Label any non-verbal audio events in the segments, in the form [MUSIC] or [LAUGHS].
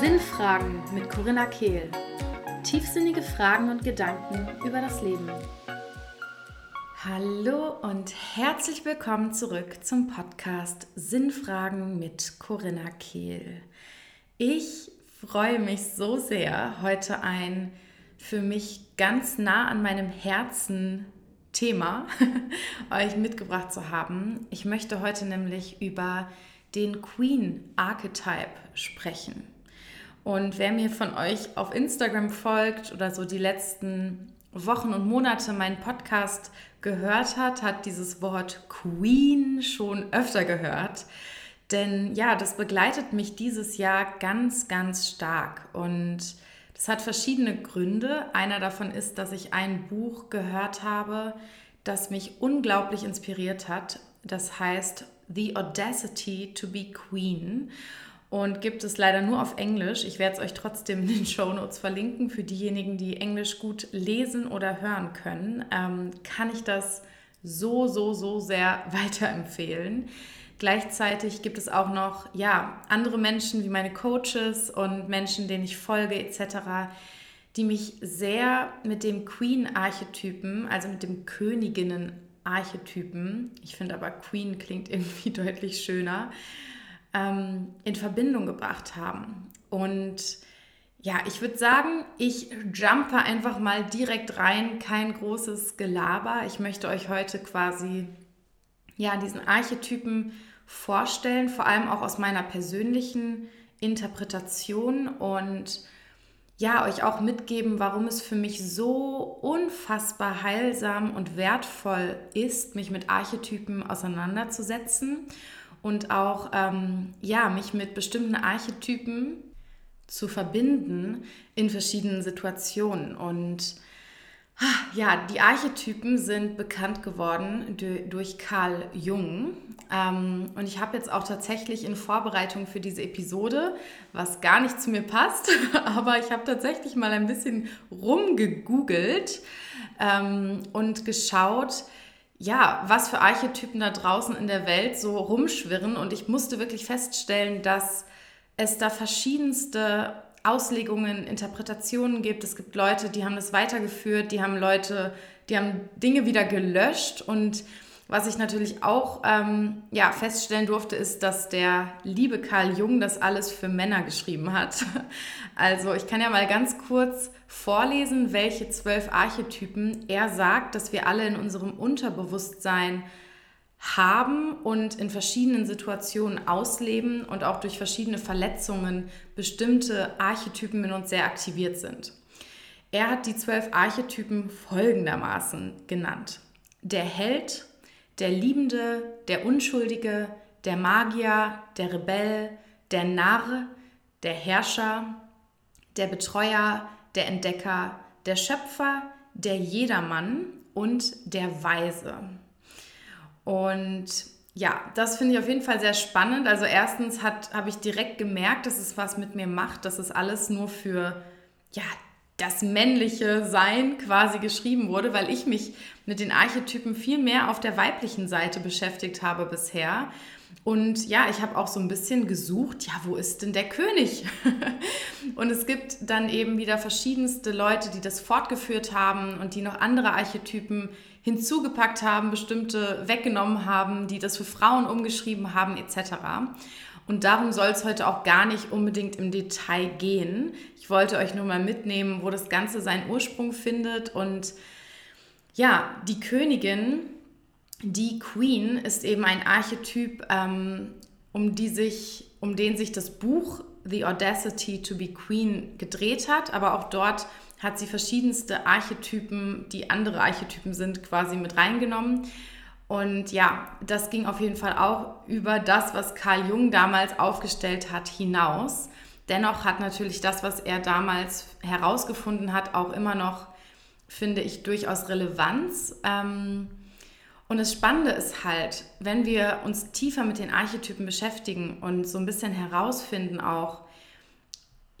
Sinnfragen mit Corinna Kehl. Tiefsinnige Fragen und Gedanken über das Leben. Hallo und herzlich willkommen zurück zum Podcast Sinnfragen mit Corinna Kehl. Ich freue mich so sehr, heute ein für mich ganz nah an meinem Herzen Thema [LAUGHS] euch mitgebracht zu haben. Ich möchte heute nämlich über den Queen Archetype sprechen. Und wer mir von euch auf Instagram folgt oder so die letzten Wochen und Monate meinen Podcast gehört hat, hat dieses Wort Queen schon öfter gehört. Denn ja, das begleitet mich dieses Jahr ganz, ganz stark. Und das hat verschiedene Gründe. Einer davon ist, dass ich ein Buch gehört habe, das mich unglaublich inspiriert hat. Das heißt The Audacity to be Queen und gibt es leider nur auf Englisch. Ich werde es euch trotzdem in den [LAUGHS] Show Notes verlinken. Für diejenigen, die Englisch gut lesen oder hören können, ähm, kann ich das so, so, so sehr [LAUGHS] weiterempfehlen. Gleichzeitig gibt es auch noch ja, andere Menschen wie meine Coaches und Menschen, denen ich folge etc., die mich sehr mit dem Queen-Archetypen, also mit dem Königinnen-Archetypen, ich finde aber Queen klingt irgendwie [LAUGHS] deutlich schöner, ähm, in Verbindung gebracht haben. Und ja, ich würde sagen, ich jumpe einfach mal direkt rein, kein großes Gelaber. Ich möchte euch heute quasi ja, diesen Archetypen vorstellen, vor allem auch aus meiner persönlichen Interpretation und ja, euch auch mitgeben, warum es für mich so unfassbar heilsam und wertvoll ist, mich mit Archetypen auseinanderzusetzen und auch ähm, ja, mich mit bestimmten Archetypen zu verbinden in verschiedenen Situationen. Und ja, die Archetypen sind bekannt geworden durch Carl Jung. Ähm, und ich habe jetzt auch tatsächlich in Vorbereitung für diese Episode, was gar nicht zu mir passt, [LAUGHS] aber ich habe tatsächlich mal ein bisschen rumgegoogelt ähm, und geschaut, ja, was für Archetypen da draußen in der Welt so rumschwirren. Und ich musste wirklich feststellen, dass es da verschiedenste Auslegungen, Interpretationen gibt. Es gibt Leute, die haben das weitergeführt, die haben Leute, die haben Dinge wieder gelöscht. Und was ich natürlich auch ähm, ja, feststellen durfte, ist, dass der liebe Karl Jung das alles für Männer geschrieben hat. [LAUGHS] Also ich kann ja mal ganz kurz vorlesen, welche zwölf Archetypen er sagt, dass wir alle in unserem Unterbewusstsein haben und in verschiedenen Situationen ausleben und auch durch verschiedene Verletzungen bestimmte Archetypen in uns sehr aktiviert sind. Er hat die zwölf Archetypen folgendermaßen genannt. Der Held, der Liebende, der Unschuldige, der Magier, der Rebell, der Narr, der Herrscher, der Betreuer, der Entdecker, der Schöpfer, der Jedermann und der Weise. Und ja, das finde ich auf jeden Fall sehr spannend. Also erstens habe ich direkt gemerkt, dass es was mit mir macht, dass es alles nur für ja, das männliche Sein quasi geschrieben wurde, weil ich mich mit den Archetypen viel mehr auf der weiblichen Seite beschäftigt habe bisher. Und ja, ich habe auch so ein bisschen gesucht, ja, wo ist denn der König? [LAUGHS] und es gibt dann eben wieder verschiedenste Leute, die das fortgeführt haben und die noch andere Archetypen hinzugepackt haben, bestimmte weggenommen haben, die das für Frauen umgeschrieben haben, etc. Und darum soll es heute auch gar nicht unbedingt im Detail gehen. Ich wollte euch nur mal mitnehmen, wo das Ganze seinen Ursprung findet. Und ja, die Königin die Queen ist eben ein Archetyp, ähm, um, die sich, um den sich das Buch The Audacity to be Queen gedreht hat, aber auch dort hat sie verschiedenste Archetypen, die andere Archetypen sind, quasi mit reingenommen. Und ja, das ging auf jeden Fall auch über das, was Carl Jung damals aufgestellt hat, hinaus. Dennoch hat natürlich das, was er damals herausgefunden hat, auch immer noch, finde ich, durchaus Relevanz. Ähm, und das Spannende ist halt, wenn wir uns tiefer mit den Archetypen beschäftigen und so ein bisschen herausfinden auch,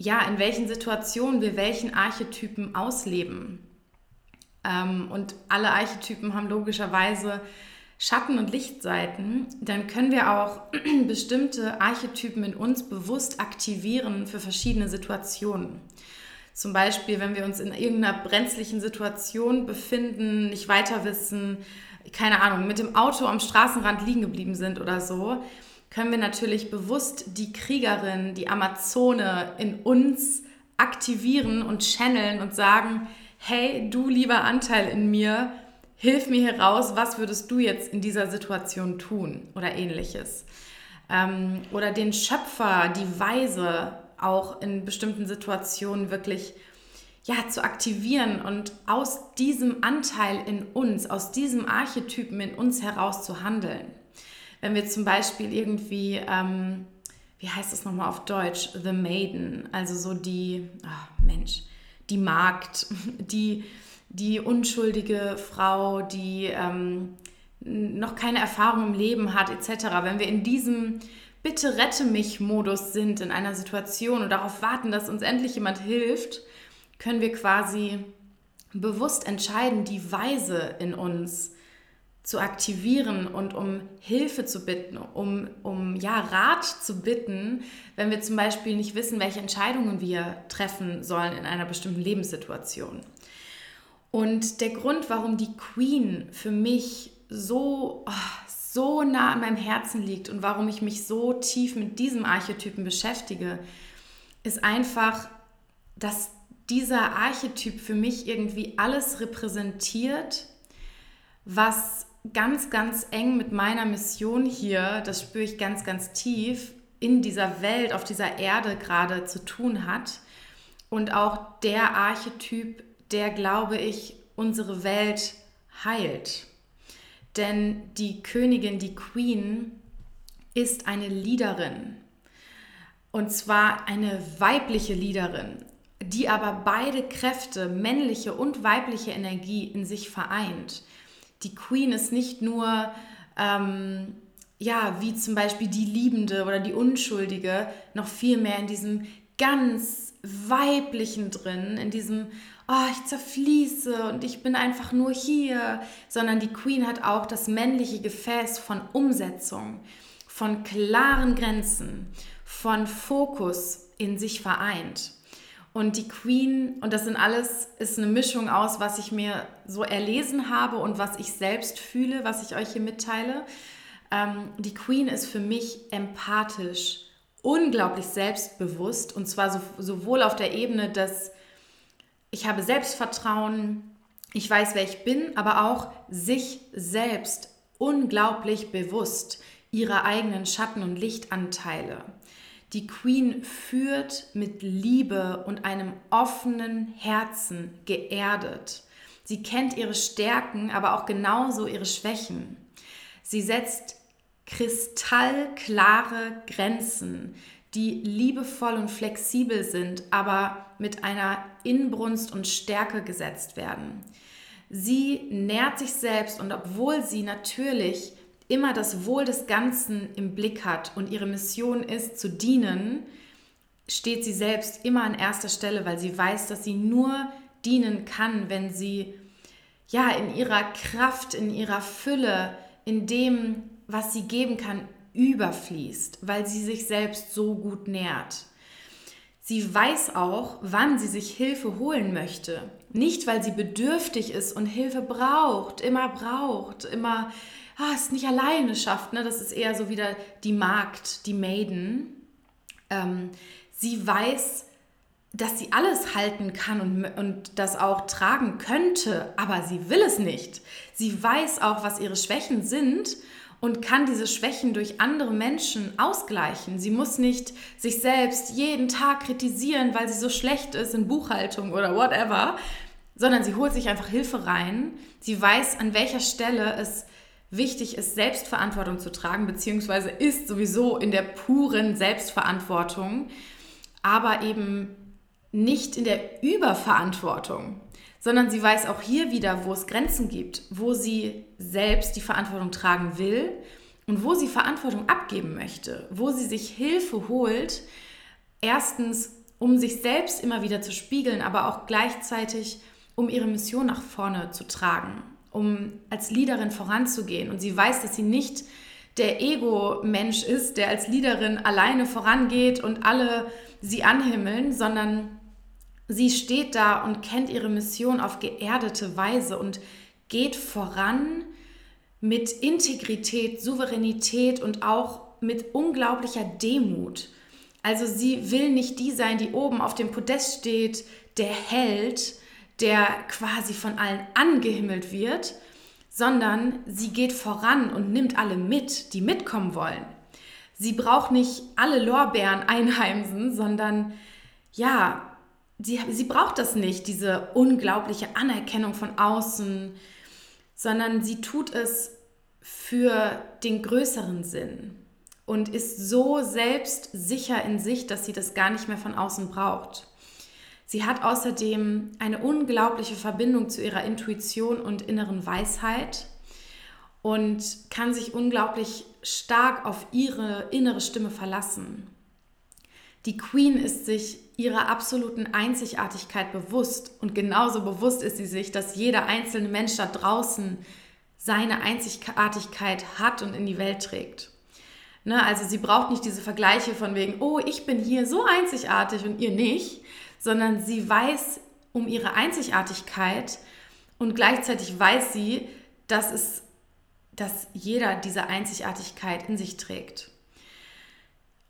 ja, in welchen Situationen wir welchen Archetypen ausleben. Ähm, und alle Archetypen haben logischerweise Schatten- und Lichtseiten, dann können wir auch [CLEARS THROAT] bestimmte Archetypen in uns bewusst aktivieren für verschiedene Situationen. Zum Beispiel, wenn wir uns in irgendeiner brenzlichen Situation befinden, nicht weiter wissen, keine Ahnung, mit dem Auto am Straßenrand liegen geblieben sind oder so, können wir natürlich bewusst die Kriegerin, die Amazone in uns aktivieren und channeln und sagen, hey, du lieber Anteil in mir, hilf mir hier raus, was würdest du jetzt in dieser Situation tun oder ähnliches. Ähm, oder den Schöpfer, die Weise auch in bestimmten Situationen wirklich ja, zu aktivieren und aus diesem Anteil in uns, aus diesem Archetypen in uns heraus zu handeln. Wenn wir zum Beispiel irgendwie, ähm, wie heißt es nochmal auf Deutsch, The Maiden, also so die, oh Mensch, die Magd, [LAUGHS] die, die unschuldige Frau, die ähm, noch keine Erfahrung im Leben hat, etc. Wenn wir in diesem Bitte rette mich Modus sind in einer Situation und darauf warten, dass uns endlich jemand hilft, können wir quasi bewusst entscheiden, die Weise in uns zu aktivieren und um Hilfe zu bitten, um, um ja, Rat zu bitten, wenn wir zum Beispiel nicht wissen, welche Entscheidungen wir treffen sollen in einer bestimmten Lebenssituation. Und der Grund, warum die Queen für mich so, oh, so nah an meinem Herzen liegt und warum ich mich so tief mit diesem Archetypen beschäftige, ist einfach, dass dieser Archetyp für mich irgendwie alles repräsentiert, was ganz, ganz eng mit meiner Mission hier, das spüre ich ganz, ganz tief, in dieser Welt, auf dieser Erde gerade zu tun hat. Und auch der Archetyp, der, glaube ich, unsere Welt heilt. Denn die Königin, die Queen, ist eine Leaderin. Und zwar eine weibliche Leaderin, die aber beide Kräfte, männliche und weibliche Energie in sich vereint die Queen ist nicht nur, ähm, ja, wie zum Beispiel die Liebende oder die Unschuldige, noch viel mehr in diesem ganz weiblichen drin, in diesem, oh, ich zerfließe und ich bin einfach nur hier, sondern die Queen hat auch das männliche Gefäß von Umsetzung, von klaren Grenzen, von Fokus in sich vereint. Und die Queen, und das sind alles, ist eine Mischung aus, was ich mir so erlesen habe und was ich selbst fühle, was ich euch hier mitteile. Ähm, die Queen ist für mich empathisch, unglaublich selbstbewusst und zwar so, sowohl auf der Ebene, dass ich habe Selbstvertrauen, ich weiß, wer ich bin, aber auch sich selbst unglaublich bewusst ihrer eigenen Schatten- und Lichtanteile. Die Queen führt mit Liebe und einem offenen Herzen geerdet. Sie kennt ihre Stärken, aber auch genauso ihre Schwächen. Sie setzt kristallklare Grenzen, die liebevoll und flexibel sind, aber mit einer Inbrunst und Stärke gesetzt werden. Sie nährt sich selbst und obwohl sie natürlich immer das Wohl des Ganzen im Blick hat und ihre Mission ist zu dienen, steht sie selbst immer an erster Stelle, weil sie weiß, dass sie nur dienen kann, wenn sie ja in ihrer Kraft, in ihrer Fülle, in dem, was sie geben kann, überfließt, weil sie sich selbst so gut nährt. Sie weiß auch, wann sie sich Hilfe holen möchte. Nicht, weil sie bedürftig ist und Hilfe braucht, immer braucht, immer ah, es nicht alleine schafft. Ne? Das ist eher so wieder die Magd, die Maiden. Ähm, sie weiß, dass sie alles halten kann und, und das auch tragen könnte, aber sie will es nicht. Sie weiß auch, was ihre Schwächen sind und kann diese Schwächen durch andere Menschen ausgleichen. Sie muss nicht sich selbst jeden Tag kritisieren, weil sie so schlecht ist in Buchhaltung oder whatever, sondern sie holt sich einfach Hilfe rein. Sie weiß, an welcher Stelle es wichtig ist, Selbstverantwortung zu tragen, beziehungsweise ist sowieso in der puren Selbstverantwortung, aber eben nicht in der Überverantwortung, sondern sie weiß auch hier wieder, wo es Grenzen gibt, wo sie selbst die Verantwortung tragen will und wo sie Verantwortung abgeben möchte, wo sie sich Hilfe holt, erstens, um sich selbst immer wieder zu spiegeln, aber auch gleichzeitig, um ihre Mission nach vorne zu tragen um als Leaderin voranzugehen. Und sie weiß, dass sie nicht der Ego-Mensch ist, der als Leaderin alleine vorangeht und alle sie anhimmeln, sondern sie steht da und kennt ihre Mission auf geerdete Weise und geht voran mit Integrität, Souveränität und auch mit unglaublicher Demut. Also sie will nicht die sein, die oben auf dem Podest steht, der Held, der quasi von allen angehimmelt wird, sondern sie geht voran und nimmt alle mit, die mitkommen wollen. Sie braucht nicht alle Lorbeeren [LAUGHS] einheimsen, sondern ja, sie, sie braucht das nicht, diese unglaubliche Anerkennung von außen, sondern sie tut es für den größeren Sinn und ist so selbstsicher in sich, dass sie das gar nicht mehr von außen braucht. Sie hat außerdem eine unglaubliche Verbindung zu ihrer Intuition und inneren Weisheit und kann sich unglaublich stark auf ihre innere Stimme verlassen. Die Queen ist sich ihrer absoluten Einzigartigkeit bewusst und genauso bewusst ist sie sich, dass jeder einzelne Mensch da draußen seine Einzigartigkeit hat und in die Welt trägt. Ne, also sie braucht nicht diese Vergleiche von wegen, oh, ich bin hier so einzigartig und ihr nicht, sondern sie weiß um ihre Einzigartigkeit und gleichzeitig weiß sie, dass, es, dass jeder diese Einzigartigkeit in sich trägt.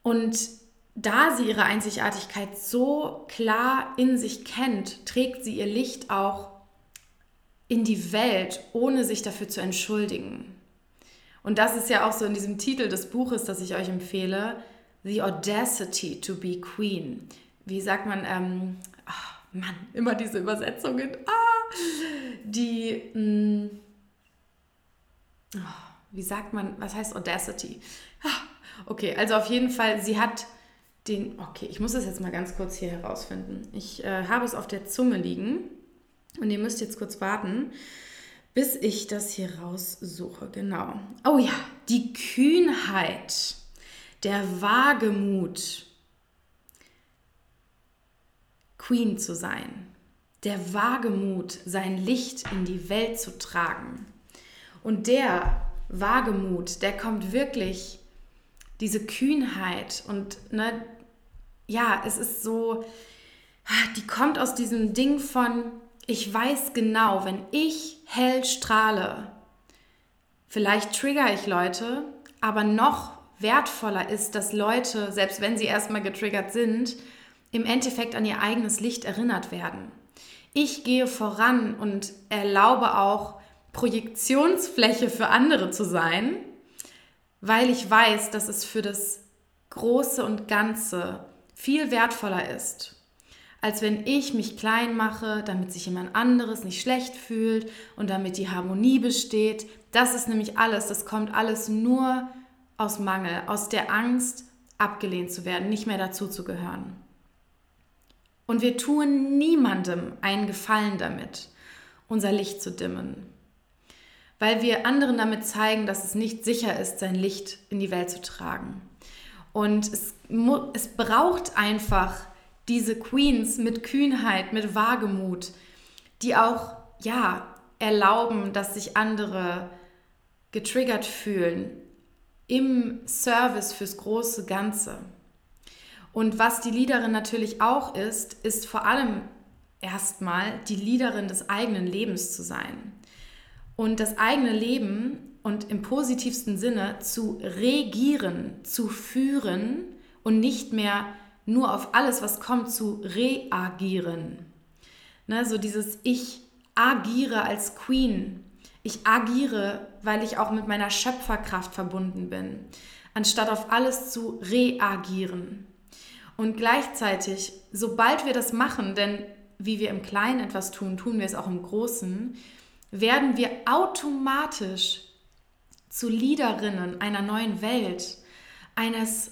Und da sie ihre Einzigartigkeit so klar in sich kennt, trägt sie ihr Licht auch in die Welt, ohne sich dafür zu entschuldigen. Und das ist ja auch so in diesem Titel des Buches, das ich euch empfehle, The Audacity to be Queen. Wie sagt man, ähm, oh Mann, immer diese Übersetzungen, ah, die, mh, mm, oh, wie sagt man, was heißt Audacity? Ah, okay, also auf jeden Fall, sie hat den, okay, ich muss das jetzt mal ganz kurz hier herausfinden. Ich äh, habe es auf der Zunge liegen. Und ihr müsst jetzt kurz warten, bis ich das hier raussuche. Genau. Oh ja, die Kühnheit, der Wagemut, Queen zu sein. Der Wagemut, sein Licht in die Welt zu tragen. Und der Wagemut, der kommt wirklich, diese Kühnheit und ne, ja, es ist so, die kommt aus diesem Ding von, ich weiß genau, wenn ich hell strahle, vielleicht trigger ich Leute, aber noch wertvoller ist, dass Leute, selbst wenn sie erstmal getriggert sind, im Endeffekt an ihr eigenes Licht erinnert werden. Ich gehe voran und erlaube auch Projektionsfläche für andere zu sein, weil ich weiß, dass es für das Große und Ganze viel wertvoller ist als wenn ich mich klein mache, damit sich jemand anderes nicht schlecht fühlt und damit die Harmonie besteht. Das ist nämlich alles, das kommt alles nur aus Mangel, aus der Angst, abgelehnt zu werden, nicht mehr dazu zu gehören. Und wir tun niemandem einen Gefallen damit, unser Licht zu dimmen, weil wir anderen damit zeigen, dass es nicht sicher ist, sein Licht in die Welt zu tragen. Und es, es braucht einfach diese Queens mit Kühnheit, mit Wagemut, die auch, ja, erlauben, dass sich andere getriggert fühlen im Service fürs große Ganze. Und was die Leaderin natürlich auch ist, ist vor allem erstmal die Leaderin des eigenen Lebens zu sein. Und das eigene Leben und im positivsten Sinne zu regieren, zu führen und nicht mehr nur auf alles, was kommt, zu reagieren. Ne, so dieses Ich agiere als Queen. Ich agiere, weil ich auch mit meiner Schöpferkraft verbunden bin, anstatt auf alles zu reagieren. Und gleichzeitig, sobald wir das machen, denn wie wir im Kleinen etwas tun, tun wir es auch im Großen, werden wir automatisch zu Liederinnen einer neuen Welt, eines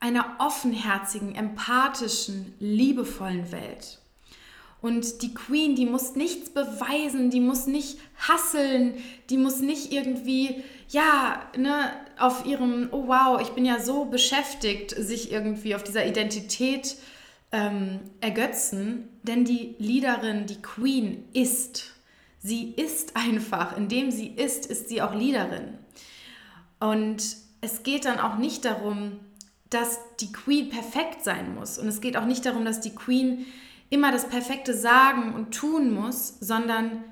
einer offenherzigen, empathischen, liebevollen Welt. Und die Queen, die muss nichts beweisen, die muss nicht hasseln, die muss nicht irgendwie, ja, ne, auf ihrem, oh wow, ich bin ja so beschäftigt, sich irgendwie auf dieser Identität ähm, ergötzen. Denn die Leaderin, die Queen ist. Sie ist einfach, indem sie ist, ist sie auch Leaderin. Und es geht dann auch nicht darum, dass die Queen perfekt sein muss. Und es geht auch nicht darum, dass die Queen immer das Perfekte sagen und tun muss, sondern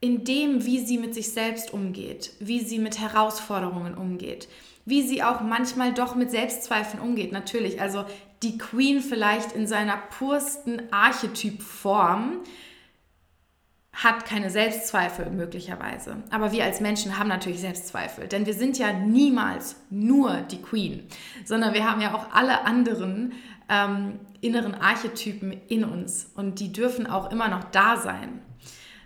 in dem, wie sie mit sich selbst umgeht, wie sie mit Herausforderungen umgeht, wie sie auch manchmal doch mit Selbstzweifeln umgeht. Natürlich, also die Queen vielleicht in seiner pursten Archetypform hat keine Selbstzweifel möglicherweise. Aber wir als Menschen haben natürlich Selbstzweifel, denn wir sind ja niemals nur die Queen, sondern wir haben ja auch alle anderen ähm, inneren Archetypen in uns und die dürfen auch immer noch da sein.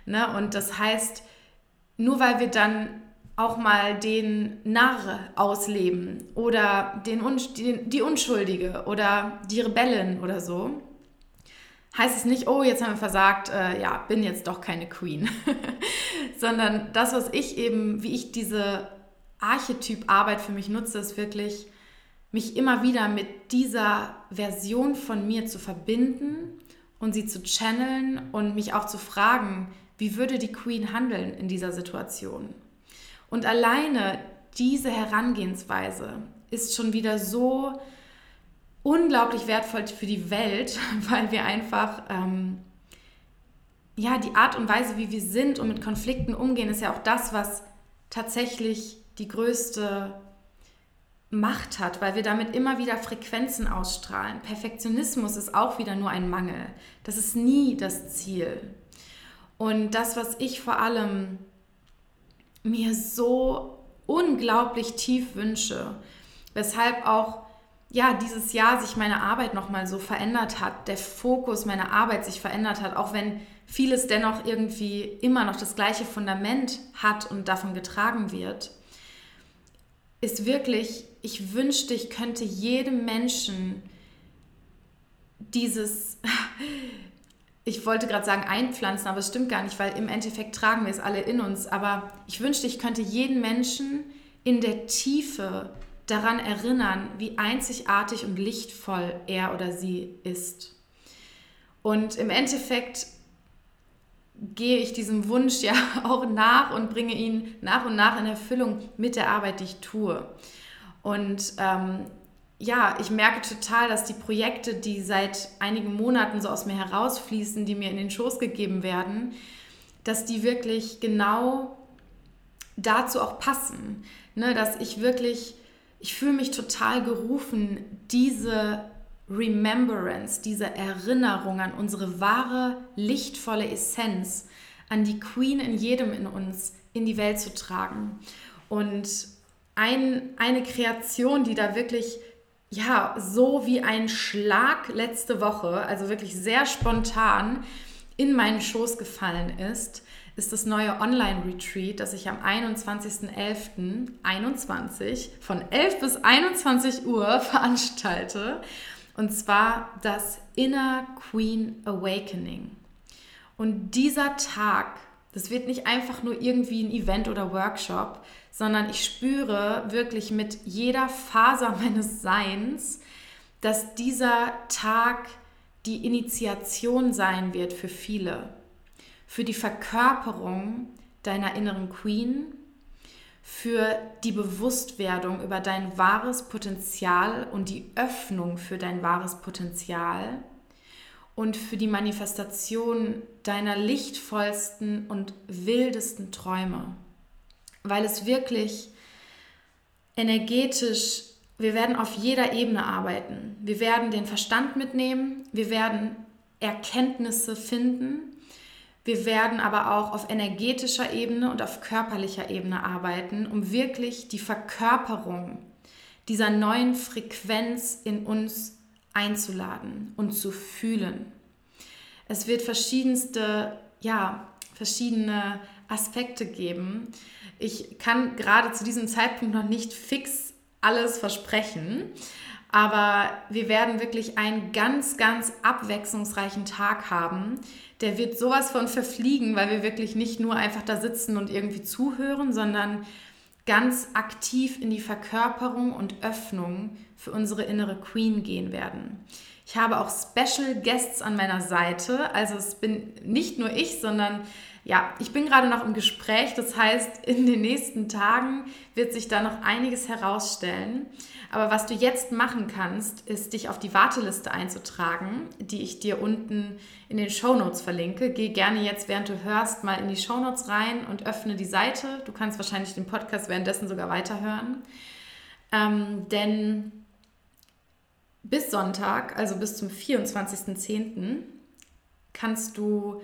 Ne? Und das heißt, nur weil wir dann auch mal den Narr ausleben oder den, die, die Unschuldige oder die Rebellin oder so, heißt es nicht, oh, jetzt haben wir versagt, äh, ja, bin jetzt doch keine Queen. [LAUGHS] Sondern das, was ich eben, wie ich diese Archetyparbeit für mich nutze, ist wirklich, mich immer wieder mit dieser Version von mir zu verbinden und sie zu channeln und mich auch zu fragen, wie würde die Queen handeln in dieser Situation? Und alleine diese Herangehensweise ist schon wieder so unglaublich wertvoll für die Welt, [LAUGHS] weil wir einfach, ähm, ja, die Art und Weise, wie wir sind und mit Konflikten umgehen, ist ja auch das, was tatsächlich die größte Macht hat, weil wir damit immer wieder Frequenzen ausstrahlen. Perfektionismus ist auch wieder nur ein Mangel. Das ist nie das Ziel. Und das, was ich vor allem mir so unglaublich tief wünsche, weshalb auch ja, dieses Jahr sich meine Arbeit nochmal so verändert hat, der Fokus meiner Arbeit sich verändert hat, auch wenn vieles dennoch irgendwie immer noch das gleiche Fundament hat und davon getragen wird, ist wirklich, ich wünschte, ich könnte jedem Menschen dieses, [LAUGHS] ich wollte gerade sagen einpflanzen, aber es stimmt gar nicht, weil im Endeffekt tragen wir es alle in uns, aber ich wünschte, ich könnte jeden Menschen in der Tiefe daran erinnern, wie einzigartig und lichtvoll er oder sie ist. Und im Endeffekt gehe ich diesem Wunsch ja [LAUGHS] auch nach und bringe ihn nach und nach in Erfüllung mit der Arbeit, die ich tue. Und ähm, ja, ich merke total, dass die Projekte, die seit einigen Monaten so aus mir herausfließen, die mir in den Schoß gegeben werden, dass die wirklich genau dazu auch passen. Ne, dass ich wirklich ich fühle mich total gerufen, diese Remembrance, diese Erinnerung an unsere wahre, lichtvolle Essenz, an die Queen in jedem in uns in die Welt zu tragen. Und ein, eine Kreation, die da wirklich, ja, so wie ein Schlag letzte Woche, also wirklich sehr spontan in meinen Schoß gefallen ist, ist das neue Online-Retreat, das ich am 21.11.21 von 11 bis 21 Uhr [LAUGHS] veranstalte. Und zwar das Inner Queen Awakening. Und dieser Tag, das wird nicht einfach nur irgendwie ein Event oder Workshop, sondern ich spüre wirklich mit jeder Faser [LAUGHS] meines Seins, dass dieser Tag die Initiation sein wird für viele. Für die Verkörperung deiner inneren Queen, für die Bewusstwerdung über dein wahres Potenzial und die Öffnung für dein wahres Potenzial und für die Manifestation deiner lichtvollsten und wildesten Träume. Weil es wirklich energetisch, wir werden auf jeder Ebene arbeiten. Wir werden den Verstand mitnehmen, wir werden Erkenntnisse finden wir werden aber auch auf energetischer Ebene und auf körperlicher Ebene arbeiten, um wirklich die Verkörperung dieser neuen Frequenz in uns einzuladen und zu fühlen. Es wird verschiedenste, ja, verschiedene Aspekte geben. Ich kann gerade zu diesem Zeitpunkt noch nicht fix alles versprechen, aber wir werden wirklich einen ganz, ganz abwechslungsreichen Tag haben, der wird sowas von verfliegen, weil wir wirklich nicht nur einfach da sitzen und irgendwie zuhören, sondern ganz aktiv in die Verkörperung und Öffnung für unsere innere Queen gehen werden. Ich habe auch Special Guests an meiner Seite, also es bin nicht nur ich, sondern ja, ich bin gerade noch im Gespräch. Das heißt, in den nächsten Tagen wird sich da noch einiges herausstellen. Aber was du jetzt machen kannst, ist, dich auf die Warteliste einzutragen, die ich dir unten in den Show Notes verlinke. Geh gerne jetzt, während du hörst, mal in die Show Notes rein und öffne die Seite. Du kannst wahrscheinlich den Podcast währenddessen sogar weiterhören. Ähm, denn bis Sonntag, also bis zum 24.10., kannst du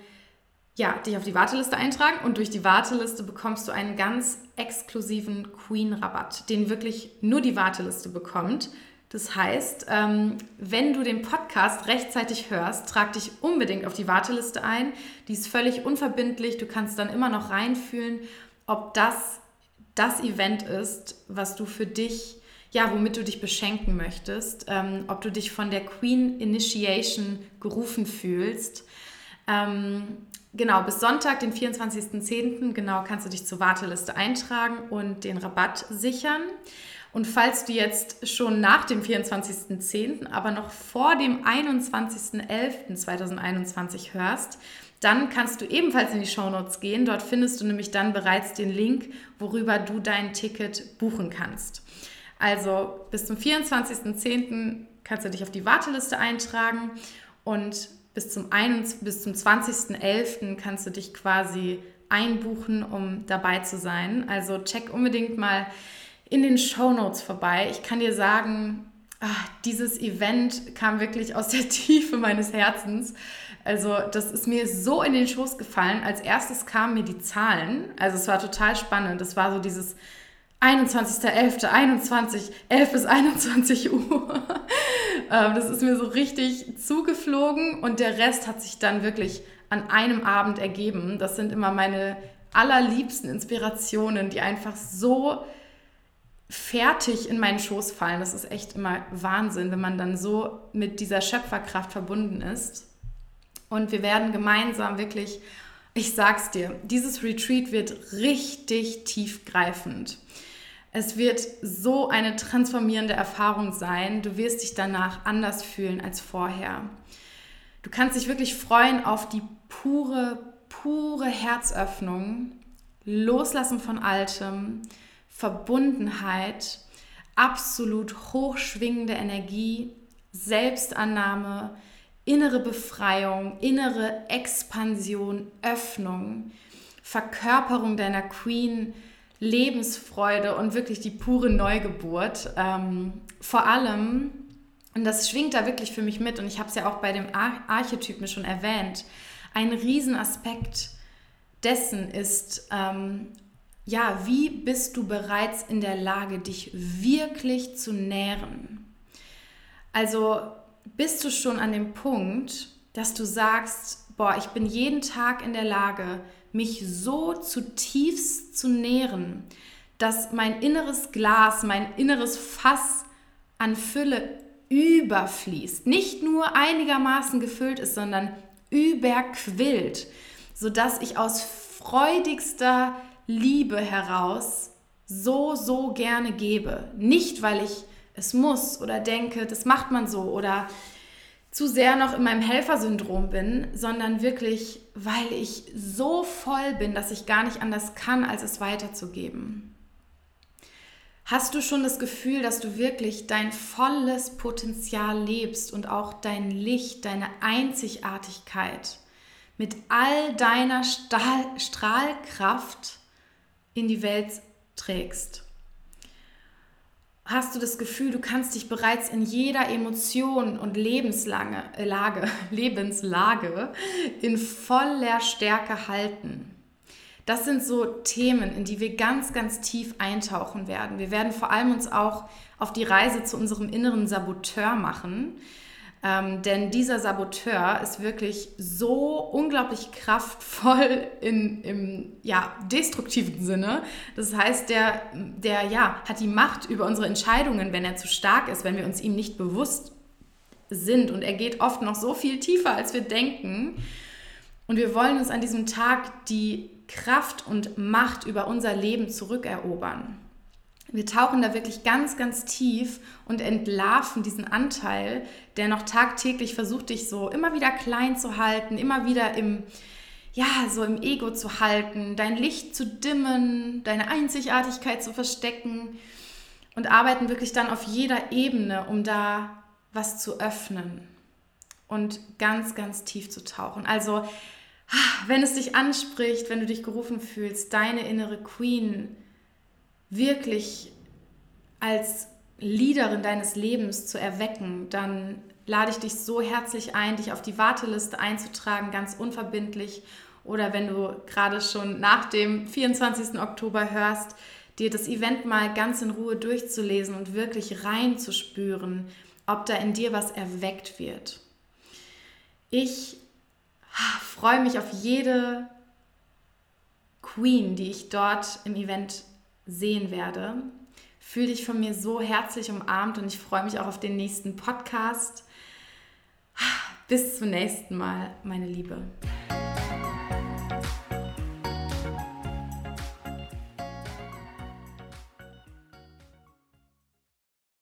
ja, dich auf die Warteliste eintragen und durch die Warteliste bekommst du einen ganz exklusiven Queen-Rabatt, den wirklich nur die Warteliste bekommt. Das heißt, ähm, wenn du den Podcast rechtzeitig hörst, trag dich unbedingt auf die Warteliste ein. Die ist völlig unverbindlich. Du kannst dann immer noch reinfühlen, ob das das Event ist, was du für dich, ja, womit du dich beschenken möchtest, ähm, ob du dich von der Queen Initiation gerufen fühlst. Ähm, genau, bis Sonntag, den 24.10., genau, kannst du dich zur warteliste eintragen und den Rabatt sichern. Und falls du jetzt schon nach dem 24.10., aber noch vor dem 21.11.2021 hörst, dann kannst du ebenfalls in die Shownotes gehen. Dort findest du nämlich dann bereits den Link, worüber du dein Ticket buchen kannst. Also bis zum 24.10. kannst du dich auf die Warteliste eintragen und bis zum, zum 20.11. kannst du dich quasi einbuchen, um dabei zu sein. Also check unbedingt mal in den Show Notes vorbei. Ich kann dir sagen, ach, dieses Event kam wirklich aus der [LAUGHS] Tiefe meines Herzens. Also das ist mir so in den Schoß gefallen. Als erstes kamen mir die Zahlen. Also es war total spannend. Das war so dieses 21.11., 21, 11 bis 21 Uhr. [LAUGHS] Ähm, das ist mir so richtig zugeflogen und der Rest hat sich dann wirklich an einem Abend ergeben. Das sind immer meine allerliebsten Inspirationen, die einfach so fertig in meinen Schoß fallen. Das ist echt immer Wahnsinn, wenn man dann so mit dieser Schöpferkraft verbunden ist. Und wir werden gemeinsam wirklich, ich sag's dir, dieses Retreat wird richtig tiefgreifend. Es wird so eine transformierende Erfahrung sein. Du wirst dich danach anders fühlen als vorher. Du kannst dich wirklich freuen auf die pure, pure Herzöffnung, Loslassen von Altem, Verbundenheit, absolut hochschwingende Energie, Selbstannahme, innere Befreiung, innere Expansion, Öffnung, Verkörperung deiner Queen, Lebensfreude und wirklich die pure Neugeburt. Ähm, vor allem, und das schwingt da wirklich für mich mit, und ich habe es ja auch bei dem Ar Archetypen schon erwähnt, ein Riesenaspekt dessen ist, ähm, ja, wie bist du bereits in der Lage, dich wirklich zu nähren? Also bist du schon an dem Punkt, dass du sagst, boah, ich bin jeden Tag in der Lage, mich so zutiefst zu nähren, dass mein inneres Glas, mein inneres Fass an Fülle überfließt, nicht nur einigermaßen gefüllt ist, sondern überquillt, sodass ich aus freudigster Liebe heraus so, so gerne gebe. Nicht, weil ich es muss oder denke, das macht man so oder zu sehr noch in meinem Helfersyndrom bin, sondern wirklich, weil ich so voll bin, dass ich gar nicht anders kann, als es weiterzugeben. Hast du schon das Gefühl, dass du wirklich dein volles Potenzial lebst und auch dein Licht, deine Einzigartigkeit mit all deiner Stahl Strahlkraft in die Welt trägst? Hast du das Gefühl, du kannst dich bereits in jeder Emotion und Lebenslage, äh, Lage, [LAUGHS] Lebenslage in voller Stärke halten. Das sind so Themen, in die wir ganz, ganz tief eintauchen werden. Wir werden vor allem uns auch auf die Reise zu unserem inneren Saboteur machen, ähm, denn dieser Saboteur ist wirklich so unglaublich kraftvoll in, im ja, destruktiven Sinne. Das heißt, der, der ja, hat die Macht über unsere Entscheidungen, wenn er zu stark ist, wenn wir uns ihm nicht bewusst sind. Und er geht oft noch so viel tiefer, als wir denken. Und wir wollen uns an diesem Tag die Kraft und Macht über unser Leben zurückerobern. Wir tauchen da wirklich ganz, ganz tief und entlarven diesen Anteil, der noch tagtäglich versucht, dich so immer wieder klein zu halten, immer wieder im, ja, so im Ego zu halten, dein Licht zu dimmen, deine Einzigartigkeit zu verstecken und arbeiten wirklich dann auf jeder Ebene, um da was zu öffnen und ganz, ganz tief zu tauchen. Also, wenn es dich anspricht, wenn du dich gerufen fühlst, deine innere Queen wirklich als Leaderin deines Lebens zu erwecken, dann lade ich dich so herzlich ein, dich auf die Warteliste einzutragen, ganz unverbindlich. Oder wenn du gerade schon nach dem 24. Oktober hörst, dir das Event mal ganz in Ruhe durchzulesen und wirklich reinzuspüren, ob da in dir was erweckt wird. Ich freue mich auf jede Queen, die ich dort im Event sehen werde. Fühle dich von mir so herzlich umarmt und ich freue mich auch auf den nächsten Podcast. Bis zum nächsten Mal, meine Liebe.